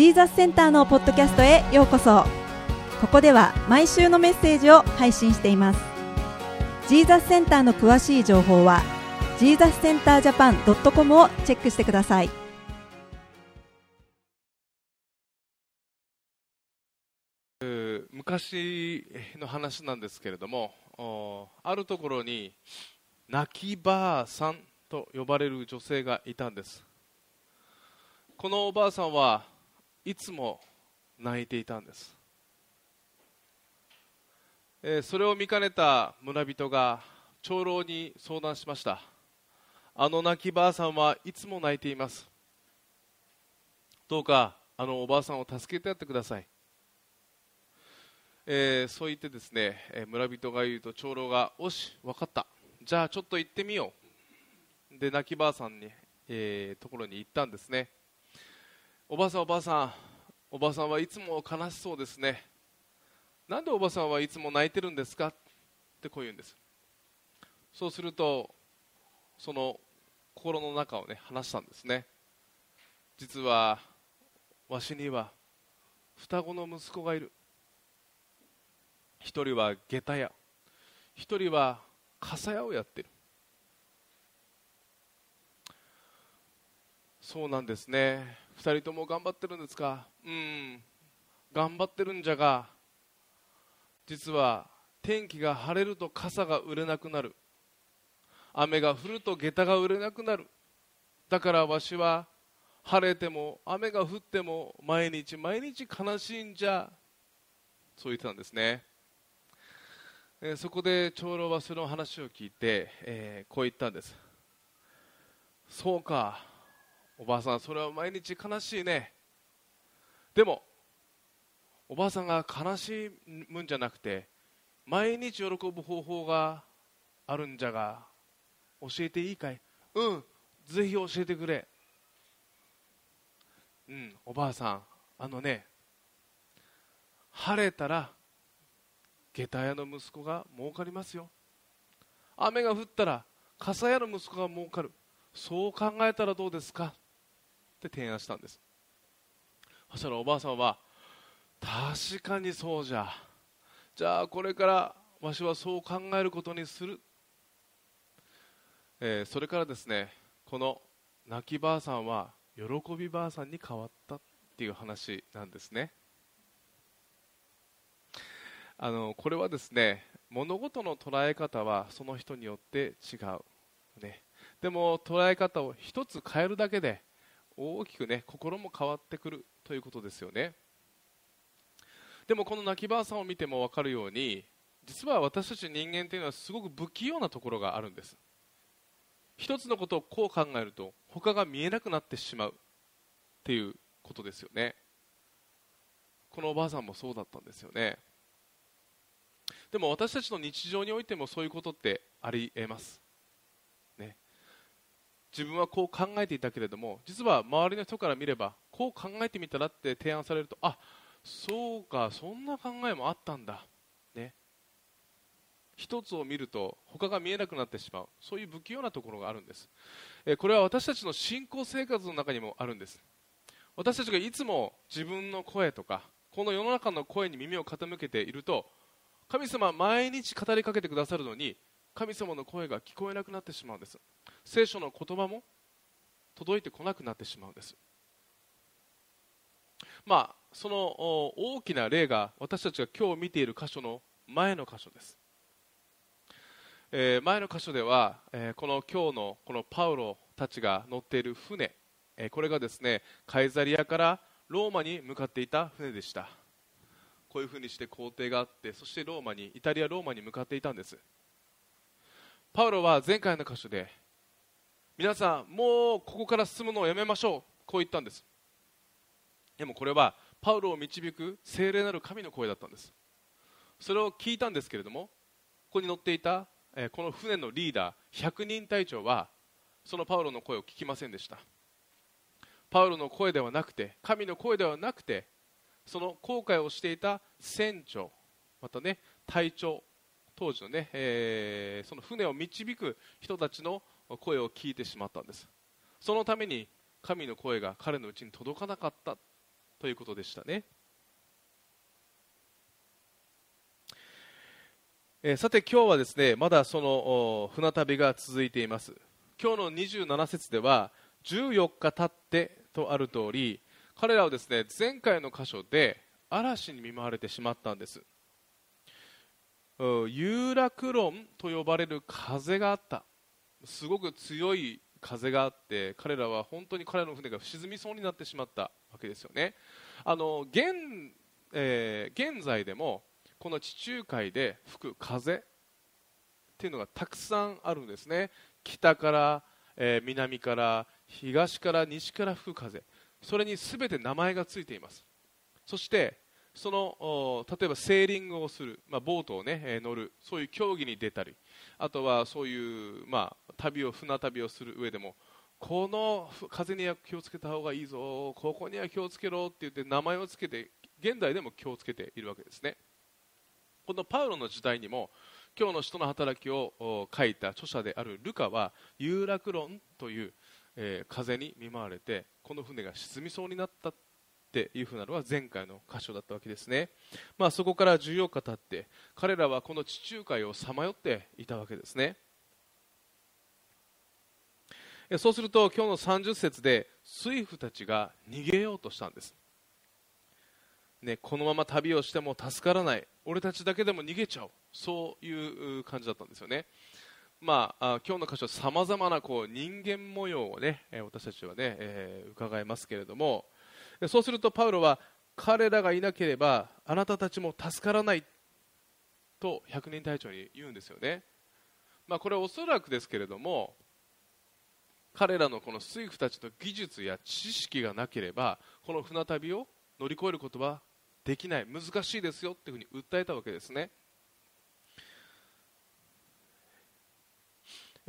ジーザスセンターのポッドキャストへようこそ。ここでは毎週のメッセージを配信しています。ジーザスセンターの詳しい情報はジーザスセンタージャパン .com をチェックしてください。昔の話なんですけれどもあるところに泣きばあさんと呼ばれる女性がいたんです。このおばあさんはいつも泣いていたんです、えー、それを見かねた村人が長老に相談しました。あの泣きばあさんはいつも泣いています。どうかあのおばあさんを助けてやってください。えー、そう言ってですね、え村人が言うと長老が「おし分かった。じゃあちょっと行ってみよう」で泣きばあさんに、えー、ところに行ったんですね。おばさんおばさんおばさんはいつも悲しそうですね。なんでおばさんはいつも泣いてるんですかってこう言うんです。そうするとその心の中をね話したんですね。実はわしには双子の息子がいる。一人は下駄屋。一人は傘屋をやってる。そうなんですね。二人とも頑張ってるんですか？うん。頑張ってるんじゃが実は天気が晴れると傘が売れなくなる。雨が降ると下駄が売れなくなる。だからわしは晴れても雨が降っても毎日毎日悲しいんじゃそう言ってたんですね。え、そこで長老はその話を聞いて、えー、こう言ったんです。そうか。おばあさんそれは毎日悲しいね。でもおばあさんが悲しむんじゃなくて毎日喜ぶ方法があるんじゃが教えていいかい？うんぜひ教えてくれ。うんおばあさんあのね晴れたら下駄屋の息子が儲かりますよ。雨が降ったら傘屋の息子が儲かる。そう考えたらどうですか？って提案したんです。そしたらおばあさんは確かにそうじゃ。じゃあこれからわしはそう考えることにする、えー、それからですねこの泣きばあさんは喜びばあさんに変わったっていう話なんですね。あのこれはですね物事の捉え方はその人によって違う、ね、でも捉え方を一つ変えるだけで大きくね心も変わってくるということですよね。でもこの泣きばあさんを見ても分かるように実は私たち人間というのはすごく不器用なところがあるんです。一つのことをこう考えると他が見えなくなってしまうっていうことですよね。このおばあさんもそうだったんですよね。でも私たちの日常においてもそういうことってありえます、自分はこう考えていたけれども実は周りの人から見ればこう考えてみたらって提案されるとあそうかそんな考えもあったんだ、ね、一つを見ると他が見えなくなってしまう。そういう不器用なところがあるんです、えこれは私たちの信仰生活の中にもあるんです。私たちがいつも自分の声とかこの世の中の声に耳を傾けていると神様は毎日語りかけてくださるのに神様の声が聞こえなくなってしまうんです。聖書の言葉も届いてこなくなってしまうんです。まあその大きな例が私たちが今日見ている箇所の前の箇所です、えー、前の箇所では、えー、この今日のこのパウロたちが乗っている船、えー、これがですねカイザリアからローマに向かっていた船でした。こういうふうにして皇帝があってそしてローマにイタリアローマに向かっていたんです。パウロは前回の箇所で皆さんもうここから進むのをやめましょう。こう言ったんです。でもこれはパウロを導く聖霊なる神の声だったんです。それを聞いたんですけれどもここに乗っていた、えこの船のリーダー100人隊長はそのパウロの声を聞きませんでした。パウロの声ではなくて神の声ではなくてその航海をしていた船長またね隊長当時のね、えー、その船を導く人たちの声を聞いてしまったんです。そのために神の声が彼のうちに届かなかったということでしたね。えー、さて今日はですねまだその船旅が続いています。今日の27節では14日経ってとある通り彼らはですね前回の箇所で嵐に見舞われてしまったんです。有楽論と呼ばれる風があった。すごく強い風があって彼らは本当に彼らの船が沈みそうになってしまったわけですよね。あの現,、えー、現在でもこの地中海で吹く風っていうのがたくさんあるんですね。北から、えー、南から東から西から吹く風。それに全て名前がついています。そしてその例えばセーリングをする、まあ、ボートを、ね、乗るそういう競技に出たりあとはそういう、まあ、旅を船旅をする上でもこの風には気をつけた方がいいぞここには気をつけろって言って名前をつけて現代でも気をつけているわけですね。このパウロの時代にも今日の人の働きを書いた著者であるルカは有楽論という、えー、風に見舞われてこの船が沈みそうになったっていうふうなのは前回の箇所だったわけですね、まあ、そこから14日経って彼らはこの地中海をさまよっていたわけですね。そうすると今日の30節で水夫たちが逃げようとしたんです。ね、このまま旅をしても助からない。俺たちだけでも逃げちゃう。そういう感じだったんですよね、ま、あ今日の箇所さまざまなこう人間模様を、ね、私たちはね、えー、伺いますけれどもそうするとパウロは彼らがいなければあなたたちも助からないと百人隊長に言うんですよね、まあ、これはおそらくですけれども彼らのこの水夫たちの技術や知識がなければこの船旅を乗り越えることはできない。難しいですよっていうふに訴えたわけですね。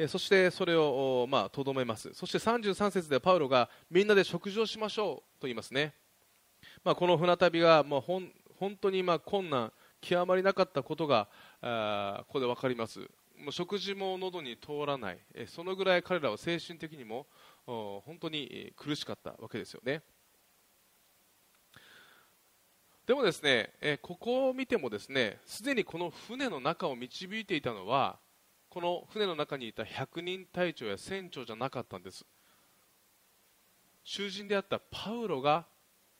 そしてそれをまあとどめます。そして33節でパウロがみんなで食事をしましょうと言いますね、まあ、この船旅がもうほん本当にまあ困難極まりなかったことがあここで分かります。もう食事も喉に通らない。そのぐらい彼らは精神的にも本当に苦しかったわけですよね。でもですね、えここを見てもですねすでにこの船の中を導いていたのはこの船の中にいた100人隊長や船長じゃなかったんです。囚人であったパウロが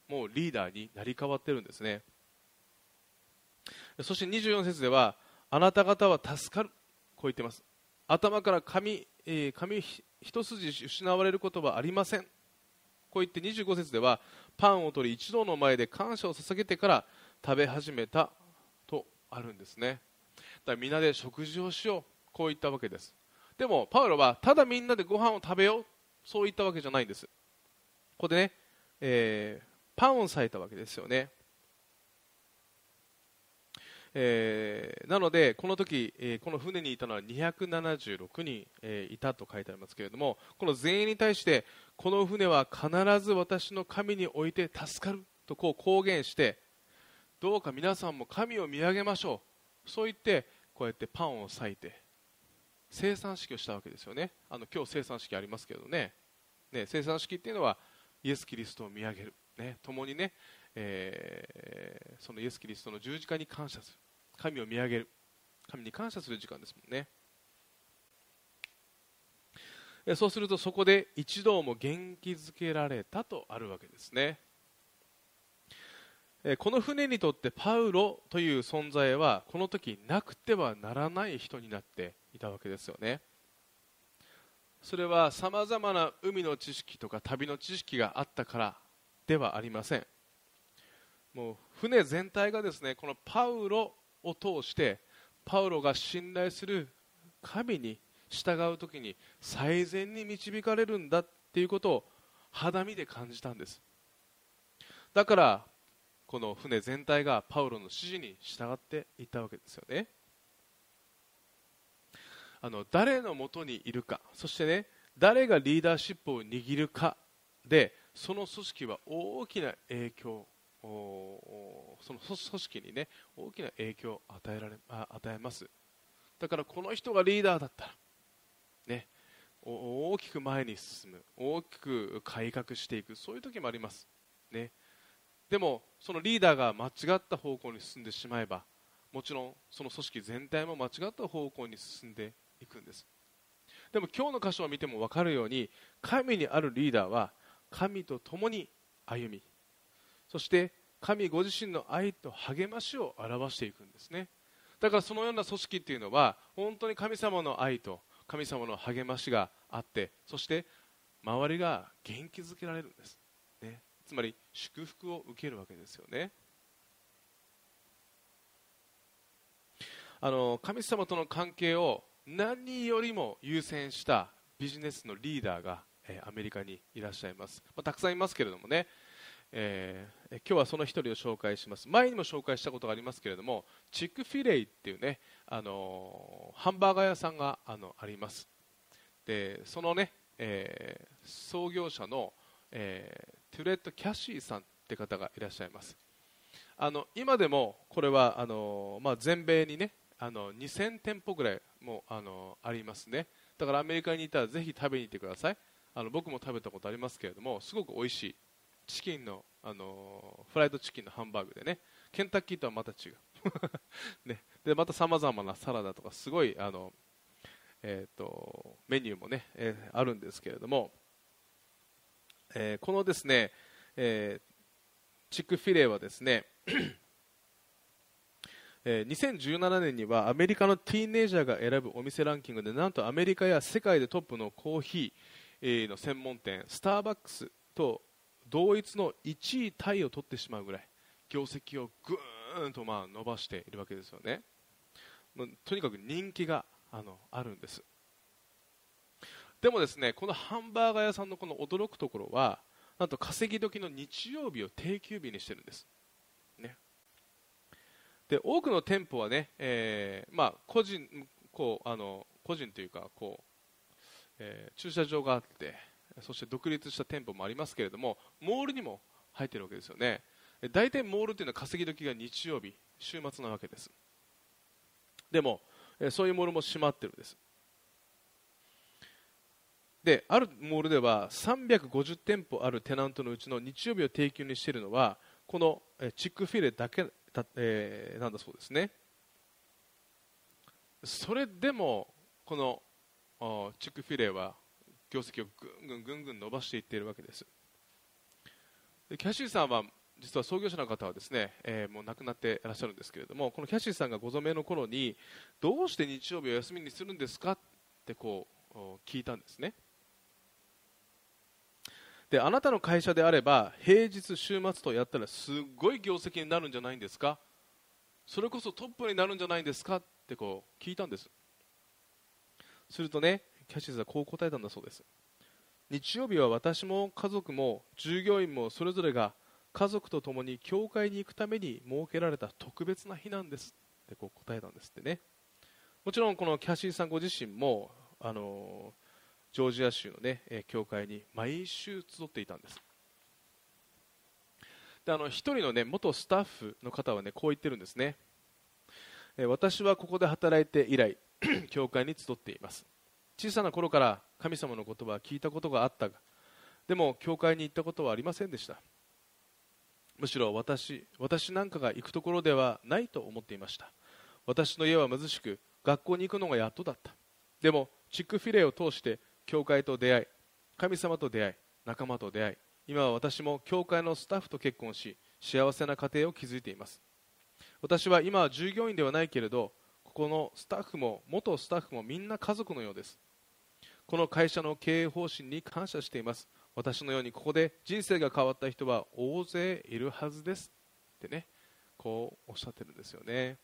もうリーダーになり変わってるんですね。そして24節ではあなた方は助かる。こう言ってます。頭から髪,、えー、髪一筋失われることはありません。こう言って25節ではパンを取り一同の前で感謝を捧げてから食べ始めたとあるんですね。だからみんなで食事をしよう。こう言ったわけです。でもパウロはただみんなでご飯を食べようそう言ったわけじゃないんです。ここでね、えー、パンを裂いたわけですよね。えー、なので、この時、えー、この船にいたのは276人、えー、いたと書いてありますけれどもこの全員に対してこの船は必ず私の神において助かるとこう公言してどうか皆さんも神を見上げましょう。そう言ってこうやってパンを裂いて生産式をしたわけですよね。あの今日生産式ありますけどね。ね生産式っていうのはイエス・キリストを見上げる、ね、共にね、えー、そのイエス・キリストの十字架に感謝する。神を見上げる。神に感謝する時間ですもんね。そうするとそこで一同も元気づけられたとあるわけですね。この船にとってパウロという存在はこの時なくてはならない人になっていたわけですよね。それはさまざまな海の知識とか旅の知識があったからではありません。もう船全体がですねこのパウロを通してパウロが信頼する神に従う時に最善に導かれるんだっていうことを肌身で感じたんです。だからこの船全体がパウロの指示に従っていったわけですよね。あの誰のもとにいるかそしてね誰がリーダーシップを握るかでその組織は大きな影響その組織にね大きな影響を与えられ与えます。だからこの人がリーダーだったらね、大きく前に進む大きく改革していくそういう時もあります、ね、でもそのリーダーが間違った方向に進んでしまえばもちろんその組織全体も間違った方向に進んでいくんです。でも今日の箇所を見ても分かるように神にあるリーダーは神と共に歩みそして神ご自身の愛と励ましを表していくんですね。だからそのような組織っていうのは本当に神様の愛と神様の励ましがあってそして周りが元気づけられるんです、つまり祝福を受けるわけですよね。あの神様との関係を何よりも優先したビジネスのリーダーが、えー、アメリカにいらっしゃいます、まあ、たくさんいますけれどもね、えー、今日はその1人を紹介します。前にも紹介したことがありますけれどもチックフィレイっていうね、あのー、ハンバーガー屋さんがあのあります。でそのね、え創業者の、えトゥレット・キャシーさんって方がいらっしゃいます。あの今でもこれはあの、まあ、全米にねあの2000店舗ぐらいもあのありますね。だからアメリカにいたらぜひ食べに行ってください。あの僕も食べたことありますけれどもすごく美味しいチキンのあのフライドチキンのハンバーグでねケンタッキーとはまた違う。ね、でまたさまざまなサラダとかすごいあの、えーと、メニューもね、えー、あるんですけれども、えー、このですね、えー、チックフィレはですね え、2017年にはアメリカのティーンエイジャーが選ぶお店ランキングでなんとアメリカや世界でトップのコーヒーの専門店スターバックスと同一の1位タイを取ってしまうぐらい業績をぐーんとまあ伸ばしているわけですよね。とにかく人気があのあるんです。でもですねこのハンバーガー屋さんのこの驚くところはなんと稼ぎ時の日曜日を定休日にしてるんです。で多くの店舗はね、えー、まあ、個人こうあの個人というかこう、えー、駐車場があってそして独立した店舗もありますけれどもモールにも入ってるわけですよね。大体モールというのは稼ぎ時が日曜日週末なわけです。でも、えそういうモールも閉まってるんです。であるモールでは350店舗あるテナントのうちの日曜日を定休にしているのはこのチックフィレだけだ,、えー、なんだそうですね。それでもこのチックフィレは業績をぐんぐんぐんぐん伸ばしていっているわけです。でキャシーさんは実は創業者の方はですね、えー、もう亡くなっていらっしゃるんですけれどもこのキャシーさんがご存命の頃にどうして日曜日を休みにするんですかってこう聞いたんですね。であなたの会社であれば平日、週末とやったらすごい業績になるんじゃないんですか？それこそトップになるんじゃないんですか？ってこう聞いたんです。するとねキャシーズはこう答えたんだそうです。日曜日は私も家族も従業員もそれぞれが家族と共に教会に行くために設けられた特別な日なんです。ってこう答えたんですってね。もちろんこのキャシーさんご自身もあのジョージア州の、ね、教会に毎週集っていたんです。であの1人の、ね、元スタッフの方は、ね、こう言ってるんですね。私はここで働いて以来 教会に集っています。小さな頃から神様の言葉は聞いたことがあったがでも教会に行ったことはありませんでした。むしろ私私なんかが行くところではないと思っていました。私の家は貧しく学校に行くのがやっとだった。でもチックフィレを通して教会と出会い神様と出会い仲間と出会い今は私も教会のスタッフと結婚し幸せな家庭を築いています。私は今は従業員ではないけれどここのスタッフも元スタッフもみんな家族のようです。この会社の経営方針に感謝しています。私のようにここで人生が変わった人は大勢いるはずです。ってねこうおっしゃってるんですよね。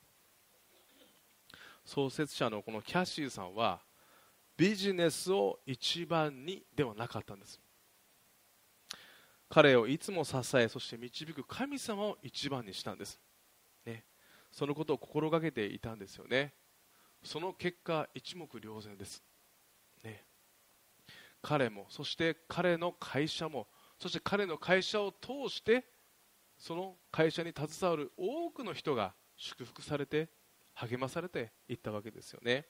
創設者のこのキャシーさんはビジネスを一番にではなかったんです。彼をいつも支えそして導く神様を一番にしたんです、ね、そのことを心がけていたんですよね。その結果一目瞭然です、ね、彼もそして彼の会社もそして彼の会社を通してその会社に携わる多くの人が祝福されて励まされていったわけですよね。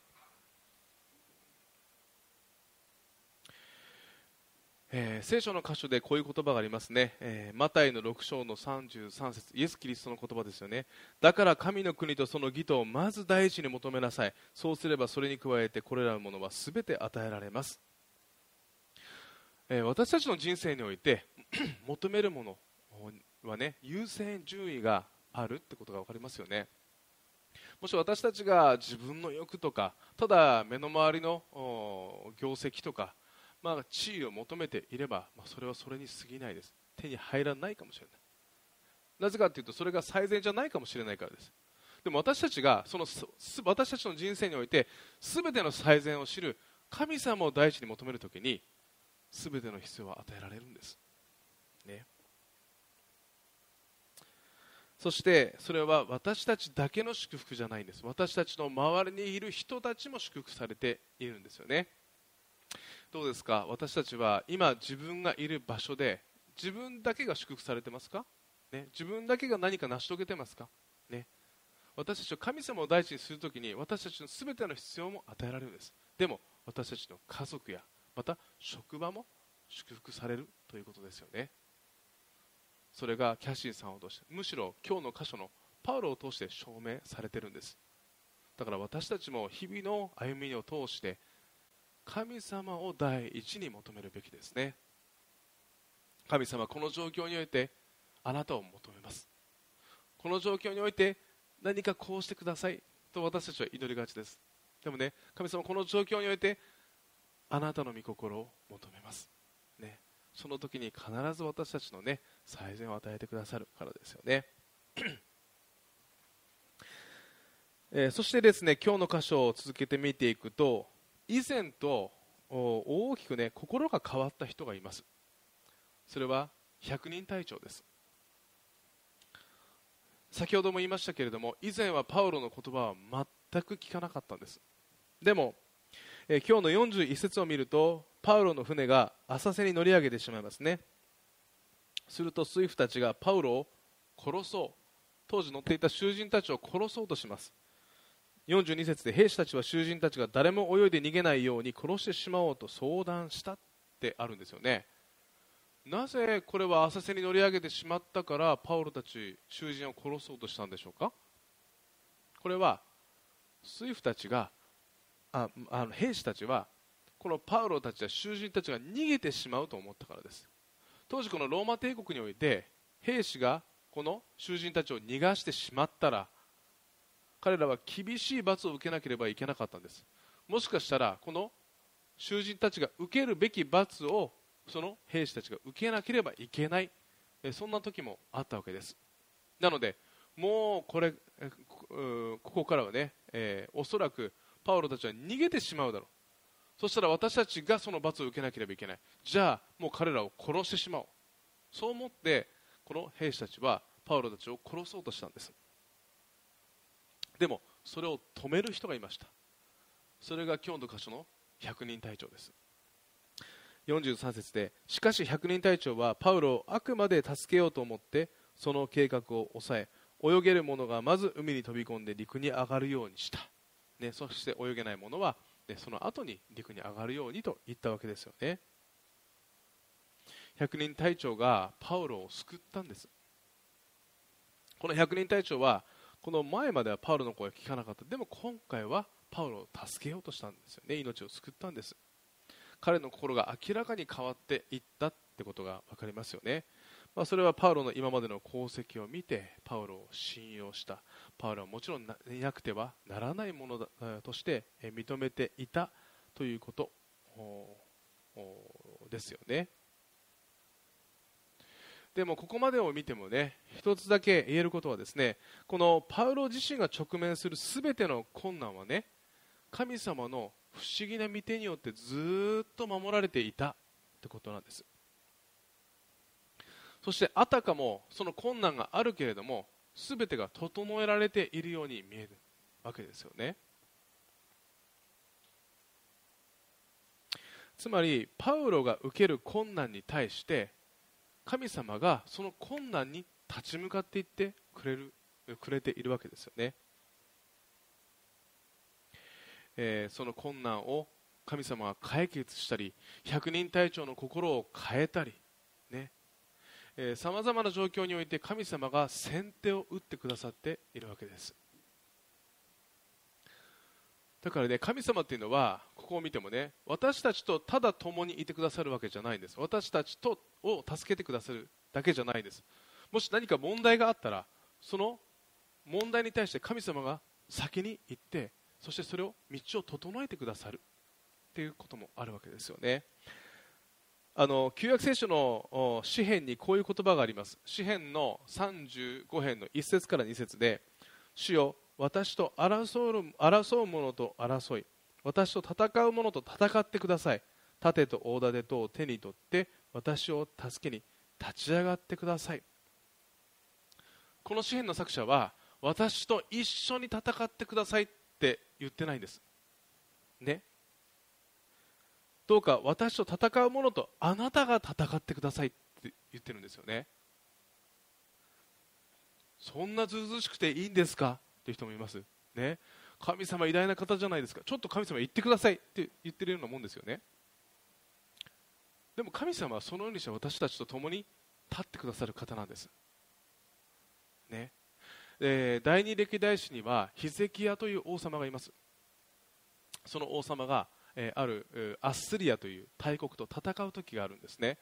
えー、聖書の箇所でこういう言葉がありますね、えー、マタイの6章の33節。イエス・キリストの言葉ですよね。だから神の国とその義とをまず第一に求めなさい。そうすればそれに加えてこれらのものは全て与えられます、えー、私たちの人生において 求めるものはね優先順位があるってことが分かりますよね。もし私たちが自分の欲とかただ目の周りの業績とかまあ、地位を求めていれば、まあ、それはそれに過ぎないです。手に入らないかもしれない。なぜかというとそれが最善じゃないかもしれないからです。でも私たちがその私たちの人生において全ての最善を知る神様を第一に求めるときに全ての必要は与えられるんです、ね、そしてそれは私たちだけの祝福じゃないんです。私たちの周りにいる人たちも祝福されているんですよね。どうですか？私たちは今自分がいる場所で自分だけが祝福されてますか、ね、自分だけが何か成し遂げてますか、ね、私たちは神様を第一にするときに私たちの全ての必要も与えられるんです。でも私たちの家族やまた職場も祝福されるということですよね。それがキャシーさんを通してむしろ今日の箇所のパウロを通して証明されてるんです。だから私たちも日々の歩みを通して神様を第一に求めるべきですね。神様この状況においてあなたを求めます。この状況において何かこうしてください。と私たちは祈りがちです。でもね神様この状況においてあなたの御心を求めます、ね、その時に必ず私たちのね最善を与えてくださるからですよね。えー、そしてですね今日の箇所を続けて見ていくと以前と大きくね心が変わった人がいます。それは百人隊長です。先ほども言いましたけれども以前はパウロの言葉は全く聞かなかったんです。でも、え今日の41節を見るとパウロの船が浅瀬に乗り上げてしまいますね。するとスイフたちがパウロを殺そう。当時乗っていた囚人たちを殺そうとします。42節で兵士たちは囚人たちが誰も泳いで逃げないように殺してしまおうと相談したってあるんですよね。なぜこれは浅瀬に乗り上げてしまったからパウロたち囚人を殺そうとしたんでしょうか？これはスイフたちがああの兵士たちはこのパウロたちや囚人たちが逃げてしまうと思ったからです。当時このローマ帝国において兵士がこの囚人たちを逃がしてしまったら彼らは厳しい罰を受けなければいけなかったんです。もしかしたらこの囚人たちが受けるべき罰をその兵士たちが受けなければいけない。そんな時もあったわけです。なのでもうこれここからはね、えー、おそらくパウロたちは逃げてしまうだろう。そしたら私たちがその罰を受けなければいけない。じゃあもう彼らを殺してしまおう。そう思ってこの兵士たちはパウロたちを殺そうとしたんです。でもそれを止める人がいました。それが今日の箇所の百人隊長です。43節でしかし百人隊長はパウロをあくまで助けようと思ってその計画を抑え泳げる者がまず海に飛び込んで陸に上がるようにした、ね、そして泳げない者は、ね、その後に陸に上がるようにと言ったわけですよね。百人隊長がパウロを救ったんです。この百人隊長はこの前まではパウロの声聞かなかった。でも今回はパウロを助けようとしたんですよね。命を救ったんです。彼の心が明らかに変わっていったってことが分かりますよね、まあ、それはパウロの今までの功績を見てパウロを信用した。パウロはもちろんいなくてはならないものだとして認めていたということですよね。でもここまでを見てもね一つだけ言えることはですねこのパウロ自身が直面する全ての困難はね神様の不思議な御手によってずっと守られていたってことなんです。そしてあたかもその困難があるけれども全てが整えられているように見えるわけですよね。つまりパウロが受ける困難に対して神様がその困難に立ち向かっていってくれるくれているわけですよね、えー、その困難を神様が解決したり百人隊長の心を変えたりさまざまな状況において神様が先手を打ってくださっているわけです。だからね神様っていうのはここを見てもね私たちとただ共にいてくださるわけじゃないんです。私たちとを助けてくださるだけじゃないんです。もし何か問題があったらその問題に対して神様が先に行ってそしてそれを道を整えてくださるっていうこともあるわけですよね。あの旧約聖書の詩篇にこういう言葉があります。詩篇の35編の1節から2節で主よ私と争う争う者と争い私と戦う者と戦ってください。盾と大盾とを手に取って私を助けに立ち上がってください。この詩篇の作者は私と一緒に戦ってくださいって言ってないんです。ね。どうか私と戦う者とあなたが戦ってくださいって言ってるんですよね。そんなずうずしくていいんですか？っていう人もいます。ね。神様偉大な方じゃないですか。ちょっと神様言ってください。って言ってるようなもんですよね。でも神様はそのようにして私たちと共に立ってくださる方なんです。ね。えー、第二歴代史にはヒゼキヤという王様がいます。その王様が、えー、ある、アッスリアという大国と戦う時があるんですね。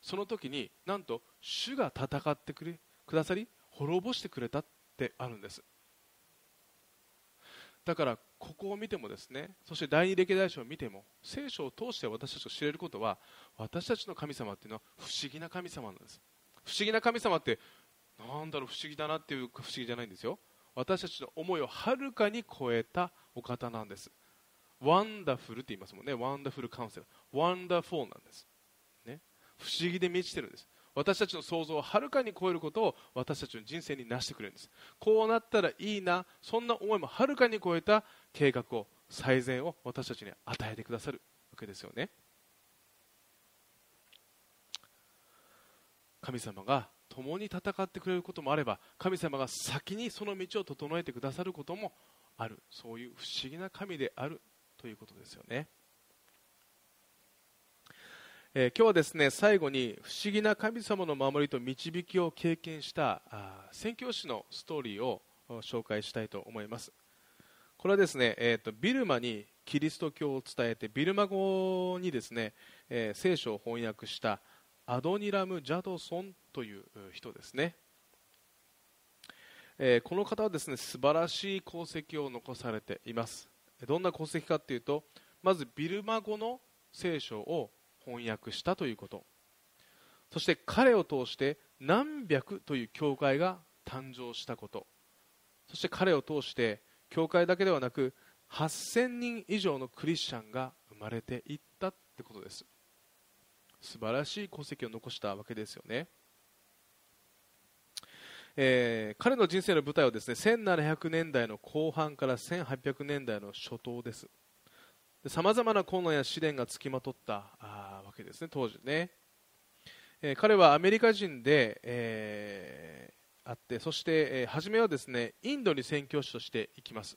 その時になんと主が戦ってくれくださり滅ぼしてくれたってあるんです。だからここを見てもですねそして第二歴代史を見ても聖書を通して私たちが知れることは私たちの神様っていうのは不思議な神様なんです。不思議な神様ってなんだろう不思議だなっていうか不思議じゃないんですよ。私たちの思いをはるかに超えたお方なんです。 wonderful って言いますもんね。 Wonderful Counselor。Wonderful なんです、ね、不思議で満ちてるんです。私たちの想像をはるかに超えることを私たちの人生に成してくれるんです。こうなったらいいなそんな思いもはるかに超えた計画を最善を私たちに与えてくださるわけですよね。神様が共に戦ってくれることもあれば神様が先にその道を整えてくださることもある。そういう不思議な神であるということですよね、えー、今日はですね最後に不思議な神様の守りと導きを経験したあ宣教師のストーリーを紹介したいと思います。これはですね、えーと、ビルマにキリスト教を伝えてビルマ語にですね、えー、聖書を翻訳したアドニラム・ジャドソンという人ですね、えー、この方はですね素晴らしい功績を残されています。どんな功績かというとまずビルマ語の聖書を翻訳したということ。そして彼を通して何百という教会が誕生したこと。そして彼を通して教会だけではなく8000人以上のクリスチャンが生まれていったってことです。素晴らしい功績を残したわけですよね、えー、彼の人生の舞台はですね1700年代の後半から1800年代の初頭です。さまざまな困難や試練がつきまとったあわけですね当時ね、えー、彼はアメリカ人で、えー、あってそして、えー、初めはですねインドに宣教師として行きます。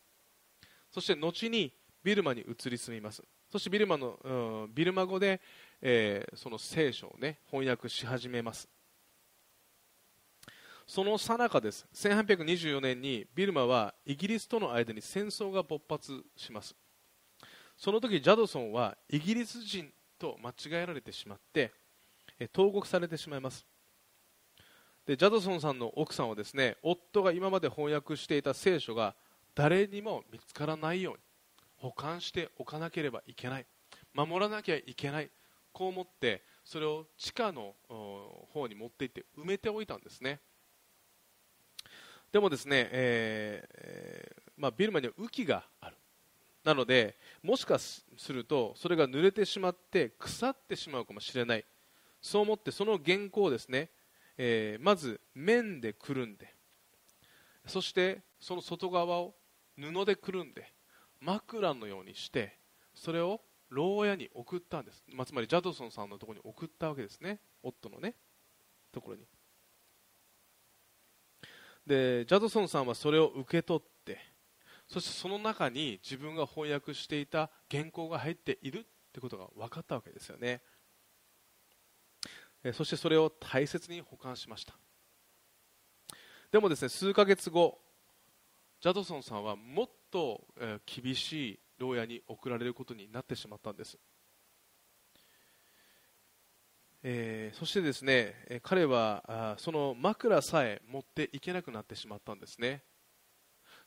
そして後にビルマに移り住みます。そしてビルマの、ビルマ語で、えー、その聖書を、ね、翻訳し始めます。その最中です。1824年にビルマはイギリスとの間に戦争が勃発します。その時ジャドソンはイギリス人と間違えられてしまって、え投獄されてしまいます。でジャドソンさんの奥さんはですね夫が今まで翻訳していた聖書が誰にも見つからないように保管しておかなければいけない守らなきゃいけないこう思ってそれを地下の方に持っていって埋めておいたんですね。でもですね、えー、まあ、ビルマには雨季がある。なのでもしかするとそれが濡れてしまって腐ってしまうかもしれない。そう思ってその原稿をですね、えー、まず面でくるんで。そしてその外側を布でくるんで枕のようにしてそれを牢屋に送ったんです、まあ、つまりジャドソンさんのところに送ったわけですね。夫のねところに。でジャドソンさんはそれを受け取ってそしてその中に自分が翻訳していた原稿が入っているってことが分かったわけですよね。そしてそれを大切に保管しました。でもですね数ヶ月後ジャドソンさんはもっと厳しい牢屋に送られることになってしまったんです、えー、そしてですね彼はその枕さえ持っていけなくなってしまったんですね。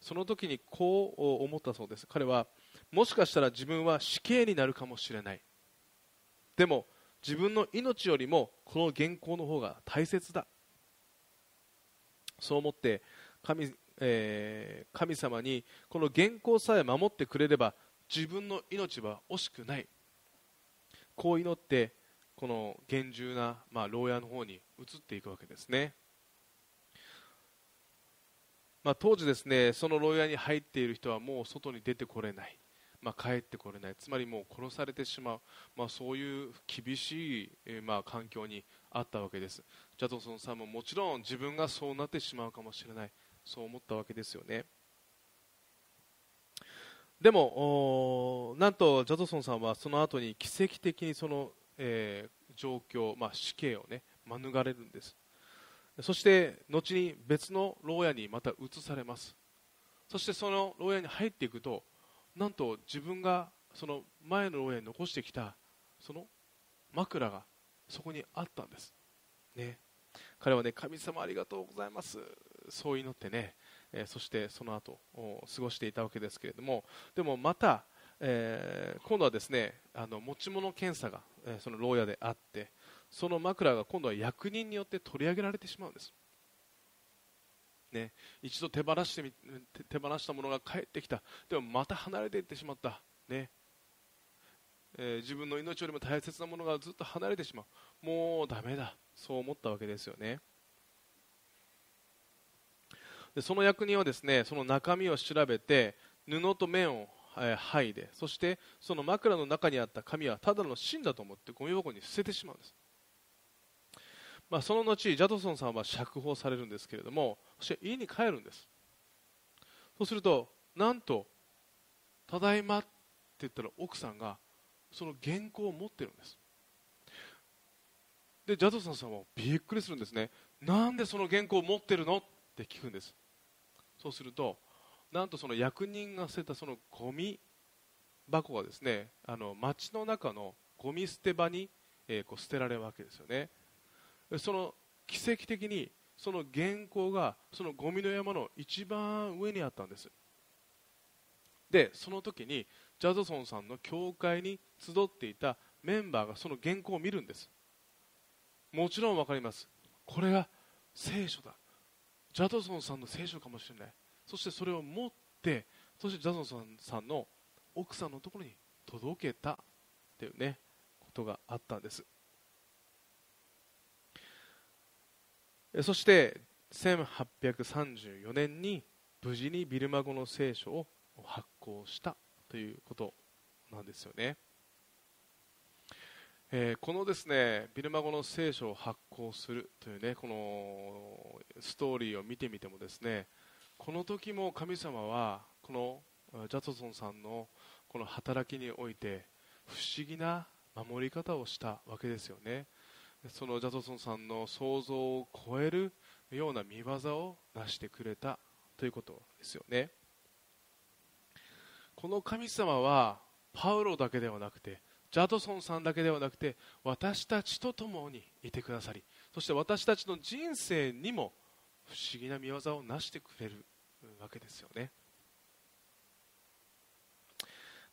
その時にこう思ったそうです。彼はもしかしたら自分は死刑になるかもしれない。でも自分の命よりもこの原稿の方が大切だ。そう思って神,、えー、神様にこの原稿さえ守ってくれれば自分の命は惜しくない。こう祈ってこの厳重な、まあ、牢屋の方に移っていくわけですね、まあ、当時ですねその牢屋に入っている人はもう外に出てこれない。まあ、帰ってこれない。つまりもう殺されてしまう、まあ、そういう厳しい、えー、まあ、環境にあったわけです。ジャドソンさんももちろん自分がそうなってしまうかもしれない。そう思ったわけですよね。でもなんとジャドソンさんはその後に奇跡的にその、えー、状況、まあ、死刑をね免れるんです。そして後に別の牢屋にまた移されます。そしてその牢屋に入っていくとなんと自分がその前の牢屋に残してきたその枕がそこにあったんです、ね、彼はね神様ありがとうございます。そう祈ってね、えー、そしてその後過ごしていたわけですけれども。でもまた、えー、今度はですねあの持ち物検査が、えー、その牢屋であってその枕が今度は役人によって取り上げられてしまうんです。ね、一度手放してみ手放したものが帰ってきた。でもまた離れていってしまった、ね。えー、自分の命よりも大切なものがずっと離れてしまう。もうだめだ。そう思ったわけですよね。でその役人はですねその中身を調べて布と面を剥いでそしてその枕の中にあった紙はただの芯だと思ってゴミ箱に捨ててしまうんです。まあ、その後、ジャドソンさんは釈放されるんですけれども、そして家に帰るんです。そうすると、なんと、ただいまって言ったら奥さんがその原稿を持ってるんです。で、ジャドソンさんはびっくりするんですね。なんでその原稿を持ってるのって聞くんです。そうすると、なんとその役人が捨てたそのゴミ箱がですね、あの街の中のゴミ捨て場に、えー、こう捨てられるわけですよね。その奇跡的にその原稿がそのゴミの山の一番上にあったんです。でその時にジャドソンさんの教会に集っていたメンバーがその原稿を見るんです。もちろん分かります。これが聖書だ。ジャドソンさんの聖書かもしれない。そしてそれを持ってそしてジャドソンさんの奥さんのところに届けたっていうねことがあったんです。そして1834年に無事にビルマ語の聖書を発行したということなんですよね、えー、このですねビルマ語の聖書を発行するというねこのストーリーを見てみてもですねこの時も神様はこのジャトソンさんのこの働きにおいて不思議な守り方をしたわけですよね。そのジャトソンさんの想像を超えるような見業を成してくれたということですよね。この神様はパウロだけではなくてジャトソンさんだけではなくて私たちと共にいてくださりそして私たちの人生にも不思議な見業を成してくれるわけですよね。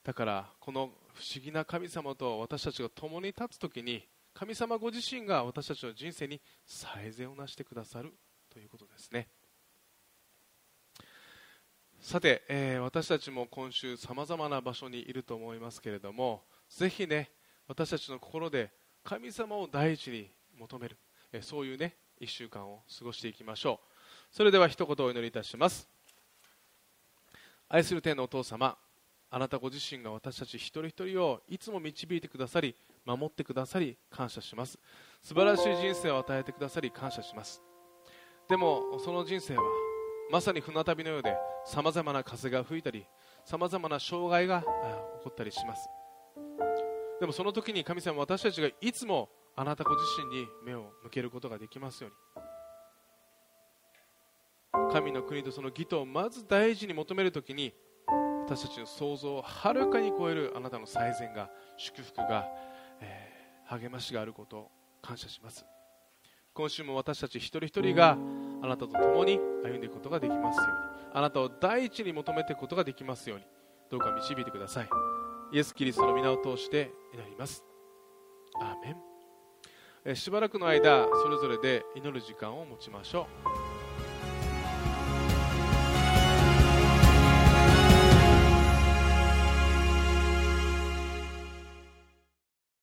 だからこの不思議な神様と私たちが共に立つ時に神様ご自身が私たちの人生に最善をなしてくださるということですね。さて、えー、私たちも今週さまざまな場所にいると思いますけれどもぜひね私たちの心で神様を第一に求める、えー、そういうね1週間を過ごしていきましょう。それでは一言お祈りいたします。愛する天のお父様あなたご自身が私たち一人一人をいつも導いてくださり守ってくださり感謝します。素晴らしい人生を与えてくださり感謝します。でもその人生はまさに船旅のようでさまざまな風が吹いたりさまざまな障害が起こったりします。でもその時に神様私たちがいつもあなたご自身に目を向けることができますように。神の国とその義とをまず大事に求めるときに私たちの想像をはるかに超えるあなたの最善が祝福が、えー、励ましがあることを感謝します。今週も私たち一人一人があなたと共に歩んでいくことができますように。あなたを第一に求めていくことができますように。どうか導いてください。イエス・キリストの皆を通して祈ります。アーメン。しばらくの間それぞれで祈る時間を持ちましょう。